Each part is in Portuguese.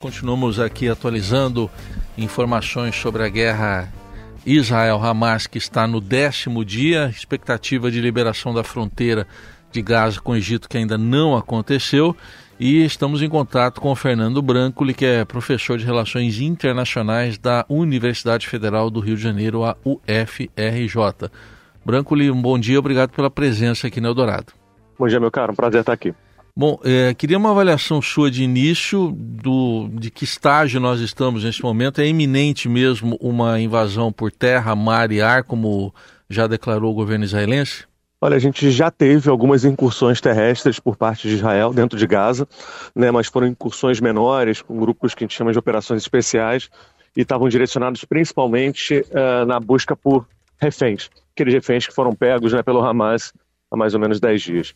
Continuamos aqui atualizando informações sobre a guerra Israel-Hamas, que está no décimo dia, expectativa de liberação da fronteira de Gaza com o Egito que ainda não aconteceu. E estamos em contato com o Fernando Brancoli, que é professor de Relações Internacionais da Universidade Federal do Rio de Janeiro, a UFRJ. Brancoli, um bom dia, obrigado pela presença aqui no Eldorado. Bom dia, meu caro, um prazer estar aqui. Bom, é, queria uma avaliação sua de início do, de que estágio nós estamos neste momento. É iminente mesmo uma invasão por terra, mar e ar, como já declarou o governo israelense? Olha, a gente já teve algumas incursões terrestres por parte de Israel dentro de Gaza, né, mas foram incursões menores, com grupos que a gente chama de operações especiais, e estavam direcionados principalmente uh, na busca por reféns, aqueles reféns que foram pegos né, pelo Hamas há mais ou menos 10 dias.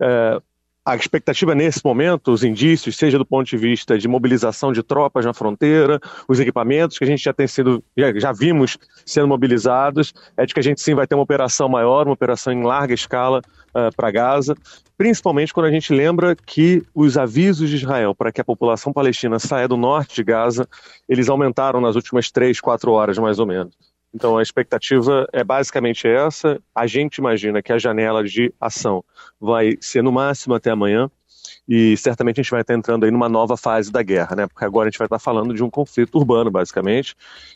Uh, a expectativa nesse momento, os indícios, seja do ponto de vista de mobilização de tropas na fronteira, os equipamentos que a gente já tem sido, já, já vimos sendo mobilizados, é de que a gente sim vai ter uma operação maior, uma operação em larga escala uh, para Gaza, principalmente quando a gente lembra que os avisos de Israel para que a população palestina saia do norte de Gaza, eles aumentaram nas últimas três, quatro horas mais ou menos. Então a expectativa é basicamente essa. A gente imagina que a janela de ação vai ser no máximo até amanhã e certamente a gente vai estar entrando aí numa nova fase da guerra, né? Porque agora a gente vai estar falando de um conflito urbano, basicamente,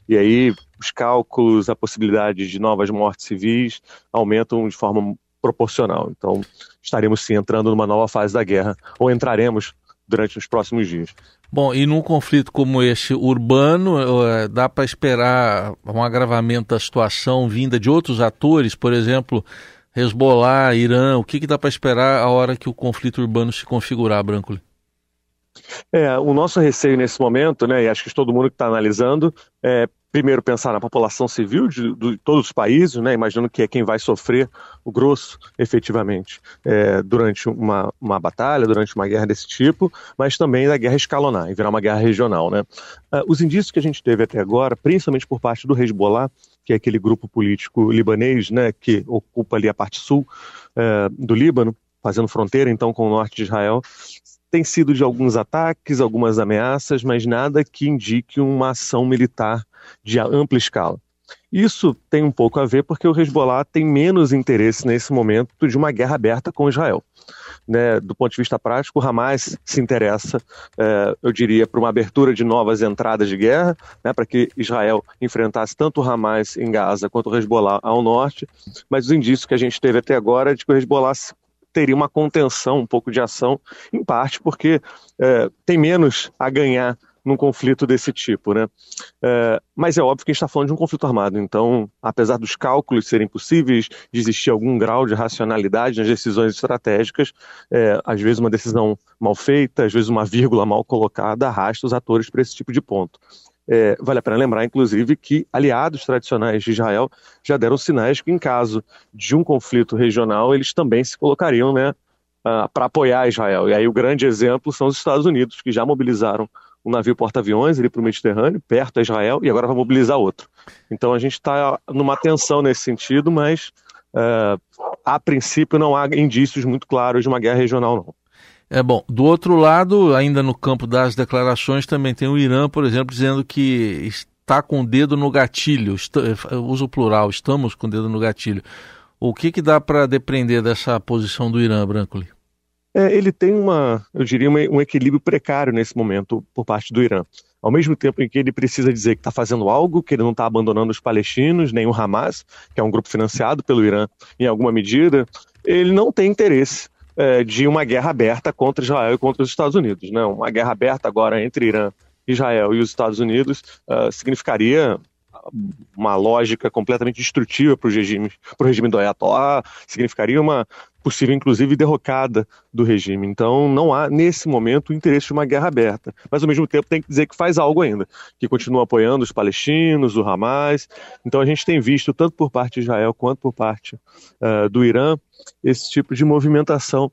e aí os cálculos, a possibilidade de novas mortes civis aumentam de forma proporcional. Então estaremos sim entrando numa nova fase da guerra, ou entraremos durante os próximos dias. Bom, e num conflito como esse urbano, eh, dá para esperar um agravamento da situação vinda de outros atores, por exemplo, Hezbollah, Irã, o que, que dá para esperar a hora que o conflito urbano se configurar, Branco? É, o nosso receio nesse momento, né, e acho que todo mundo que está analisando, é primeiro pensar na população civil de, de, todos os países, né, imaginando que é quem vai sofrer o grosso efetivamente é, durante uma, uma batalha, durante uma guerra desse tipo, mas também da guerra escalonar e virar uma guerra regional. Né. Uh, os indícios que a gente teve até agora, principalmente por parte do Hezbollah, que é aquele grupo político libanês né, que ocupa ali a parte sul uh, do Líbano, fazendo fronteira então com o norte de Israel, tem sido de alguns ataques, algumas ameaças, mas nada que indique uma ação militar de ampla escala. Isso tem um pouco a ver porque o Hezbollah tem menos interesse nesse momento de uma guerra aberta com Israel. Né, do ponto de vista prático, o Hamas se interessa, é, eu diria, por uma abertura de novas entradas de guerra, né, para que Israel enfrentasse tanto o Hamas em Gaza quanto o Hezbollah ao norte, mas os indícios que a gente teve até agora é de que o Hezbollah teria uma contenção, um pouco de ação, em parte porque é, tem menos a ganhar num conflito desse tipo, né? É, mas é óbvio que a gente está falando de um conflito armado, então, apesar dos cálculos serem possíveis, de existir algum grau de racionalidade nas decisões estratégicas, é, às vezes uma decisão mal feita, às vezes uma vírgula mal colocada arrasta os atores para esse tipo de ponto. É, vale a pena lembrar, inclusive, que aliados tradicionais de Israel já deram sinais que, em caso de um conflito regional, eles também se colocariam né, para apoiar Israel. E aí o grande exemplo são os Estados Unidos, que já mobilizaram um navio porta-aviões ali para o Mediterrâneo, perto de Israel, e agora vai mobilizar outro. Então a gente está numa tensão nesse sentido, mas uh, a princípio não há indícios muito claros de uma guerra regional, não. É bom. Do outro lado, ainda no campo das declarações, também tem o Irã, por exemplo, dizendo que está com o dedo no gatilho. Uso plural, estamos com o dedo no gatilho. O que, que dá para depender dessa posição do Irã, Brancoli? É, ele tem uma, eu diria, um equilíbrio precário nesse momento por parte do Irã. Ao mesmo tempo em que ele precisa dizer que está fazendo algo, que ele não está abandonando os palestinos, nem o Hamas, que é um grupo financiado pelo Irã em alguma medida, ele não tem interesse é, de uma guerra aberta contra Israel e contra os Estados Unidos. Né? Uma guerra aberta agora entre Irã, Israel e os Estados Unidos uh, significaria uma lógica completamente destrutiva para o regime, regime do Ayatollah, significaria uma possível, inclusive, derrocada do regime. Então, não há, nesse momento, o interesse de uma guerra aberta. Mas, ao mesmo tempo, tem que dizer que faz algo ainda, que continua apoiando os palestinos, o Hamas. Então, a gente tem visto, tanto por parte de Israel quanto por parte uh, do Irã, esse tipo de movimentação.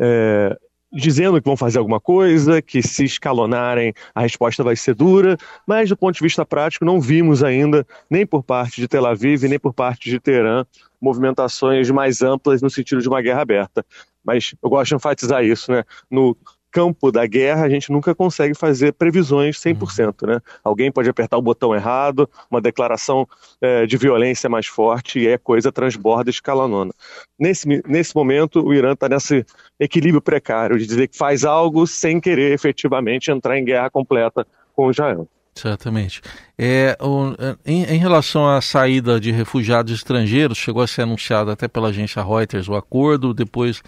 É, dizendo que vão fazer alguma coisa, que se escalonarem a resposta vai ser dura, mas do ponto de vista prático não vimos ainda, nem por parte de Tel Aviv, nem por parte de Teherã, movimentações mais amplas no sentido de uma guerra aberta. Mas eu gosto de enfatizar isso, né? No campo da guerra, a gente nunca consegue fazer previsões 100%. Né? Alguém pode apertar o botão errado, uma declaração é, de violência mais forte e a coisa transborda escalonona. Nesse, nesse momento, o Irã está nesse equilíbrio precário de dizer que faz algo sem querer efetivamente entrar em guerra completa com Israel. Certamente. É, o, em, em, relação à saída de refugiados estrangeiros, chegou a ser anunciado até pela agência Reuters o acordo, depois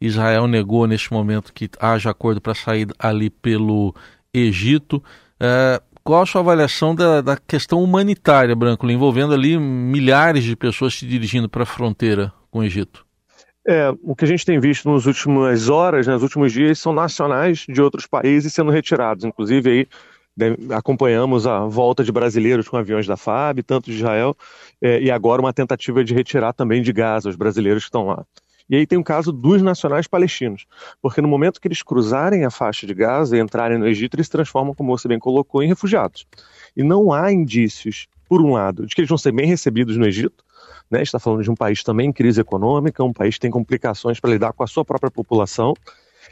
Israel negou neste momento que haja acordo para sair ali pelo Egito. É, qual a sua avaliação da, da questão humanitária, Branco, envolvendo ali milhares de pessoas se dirigindo para a fronteira com o Egito? É, o que a gente tem visto nas últimas horas, nos últimos dias, são nacionais de outros países sendo retirados. Inclusive, aí né, acompanhamos a volta de brasileiros com aviões da FAB, tanto de Israel, é, e agora uma tentativa de retirar também de Gaza os brasileiros que estão lá. E aí tem o caso dos nacionais palestinos, porque no momento que eles cruzarem a faixa de Gaza e entrarem no Egito, eles se transformam, como você bem colocou, em refugiados. E não há indícios, por um lado, de que eles vão ser bem recebidos no Egito, né? está falando de um país também em crise econômica, um país que tem complicações para lidar com a sua própria população,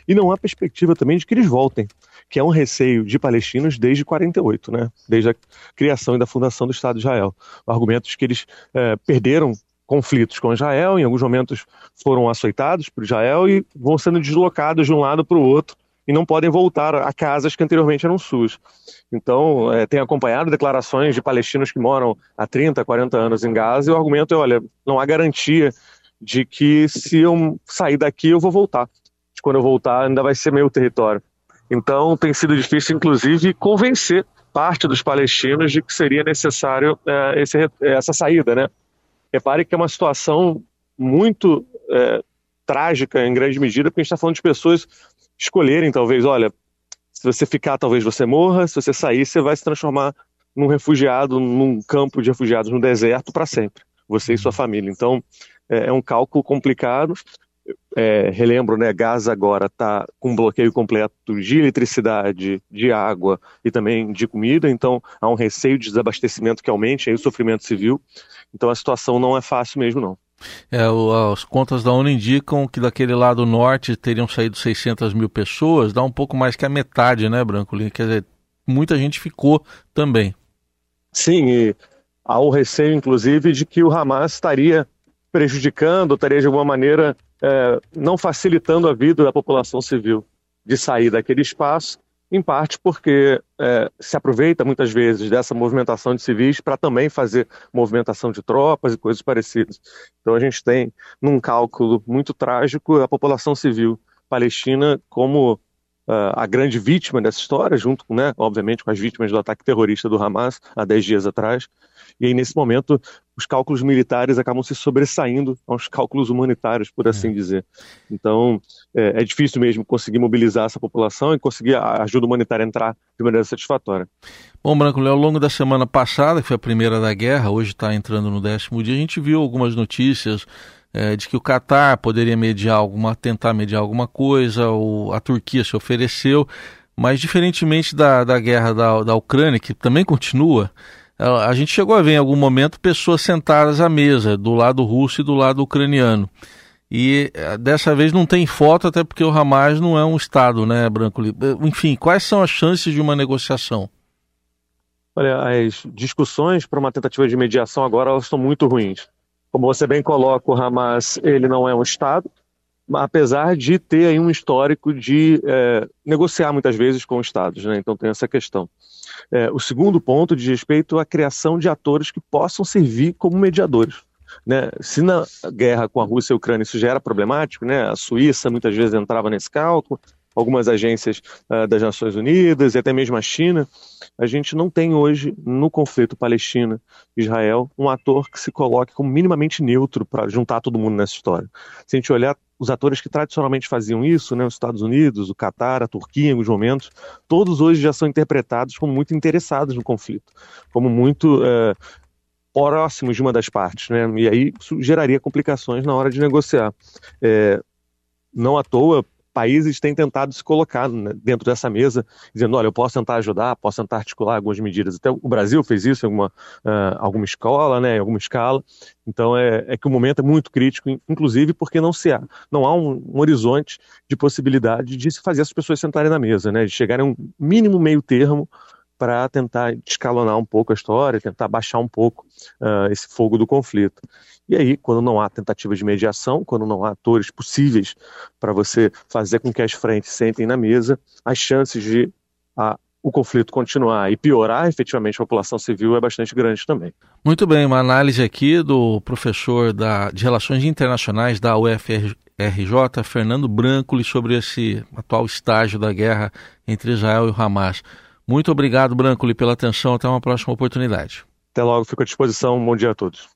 e não há perspectiva também de que eles voltem, que é um receio de palestinos desde 48, né? desde a criação e da fundação do Estado de Israel. Argumentos que eles é, perderam conflitos com Israel, em alguns momentos foram açoitados por Israel e vão sendo deslocados de um lado para o outro e não podem voltar a casas que anteriormente eram suas. Então, é, tem acompanhado declarações de palestinos que moram há 30, 40 anos em Gaza e o argumento é, olha, não há garantia de que se eu sair daqui eu vou voltar. Quando eu voltar ainda vai ser meu território. Então, tem sido difícil, inclusive, convencer parte dos palestinos de que seria necessário é, esse, essa saída, né? Repare que é uma situação muito é, trágica, em grande medida, porque a gente está falando de pessoas escolherem, talvez, olha, se você ficar, talvez você morra, se você sair, você vai se transformar num refugiado, num campo de refugiados no deserto para sempre, você e sua família. Então, é, é um cálculo complicado. É, relembro, né, Gaza agora está com um bloqueio completo de eletricidade, de água e também de comida, então há um receio de desabastecimento que aumente aí o sofrimento civil. Então a situação não é fácil mesmo, não. É, as contas da ONU indicam que daquele lado norte teriam saído 600 mil pessoas, dá um pouco mais que a metade, né, Brancolin? Quer dizer, muita gente ficou também. Sim, e há o receio, inclusive, de que o Hamas estaria prejudicando, estaria de alguma maneira é, não facilitando a vida da população civil de sair daquele espaço em parte porque é, se aproveita muitas vezes dessa movimentação de civis para também fazer movimentação de tropas e coisas parecidas. Então a gente tem, num cálculo muito trágico, a população civil palestina como uh, a grande vítima dessa história, junto, né, obviamente, com as vítimas do ataque terrorista do Hamas há 10 dias atrás, e aí, nesse momento, os cálculos militares acabam se sobressaindo aos cálculos humanitários, por assim é. dizer. Então, é, é, difícil mesmo conseguir mobilizar essa população e conseguir a ajuda humanitária entrar de maneira satisfatória. Bom, Branco, ao longo da semana passada, que foi a primeira da guerra, hoje está entrando no décimo dia, a gente viu algumas notícias é, de que o Catar poderia mediar alguma, tentar mediar alguma coisa, ou a Turquia se ofereceu, mas diferentemente da, da guerra da, da Ucrânia, que também continua, a gente chegou a ver em algum momento pessoas sentadas à mesa, do lado russo e do lado ucraniano. E eh, dessa vez não tem foto, até porque o Hamas não é um Estado, né, Branco? Enfim, quais são as chances de uma negociação? Olha, as discussões para uma tentativa de mediação agora elas estão muito ruins. Como você bem coloca, o Hamas ele não é um Estado, apesar de ter um histórico de é, negociar muitas vezes com estados, né? Então tem essa questão. É, o segundo ponto diz respeito à criação de atores que possam servir como mediadores. Né? Se na guerra com a Rússia e a Ucrânia isso já era problemático, né? a Suíça muitas vezes entrava nesse cálculo, algumas agências uh, das Nações Unidas e até mesmo a China, a gente não tem hoje no conflito Palestina-Israel um ator que se coloque como minimamente neutro para juntar todo mundo nessa história. Se a gente olhar os atores que tradicionalmente faziam isso, né, os Estados Unidos, o Catar, a Turquia, em alguns momentos, todos hoje já são interpretados como muito interessados no conflito, como muito é, próximos de uma das partes, né, e aí isso geraria complicações na hora de negociar. É, não à toa, países têm tentado se colocar né, dentro dessa mesa, dizendo, olha, eu posso tentar ajudar, posso tentar articular algumas medidas. Até o Brasil fez isso em alguma, uh, alguma escola, né, em alguma escala. Então é, é, que o momento é muito crítico, inclusive porque não se há, não há um, um horizonte de possibilidade de se fazer as pessoas sentarem na mesa, né, de chegarem a um mínimo meio termo para tentar escalonar um pouco a história, tentar baixar um pouco uh, esse fogo do conflito. E aí, quando não há tentativa de mediação, quando não há atores possíveis para você fazer com que as frentes sentem na mesa, as chances de a, o conflito continuar e piorar efetivamente a população civil é bastante grande também. Muito bem, uma análise aqui do professor da, de Relações Internacionais da UFRJ, Fernando Branco, sobre esse atual estágio da guerra entre Israel e o Hamas. Muito obrigado, Brancoli, pela atenção. Até uma próxima oportunidade. Até logo, fico à disposição. bom dia a todos.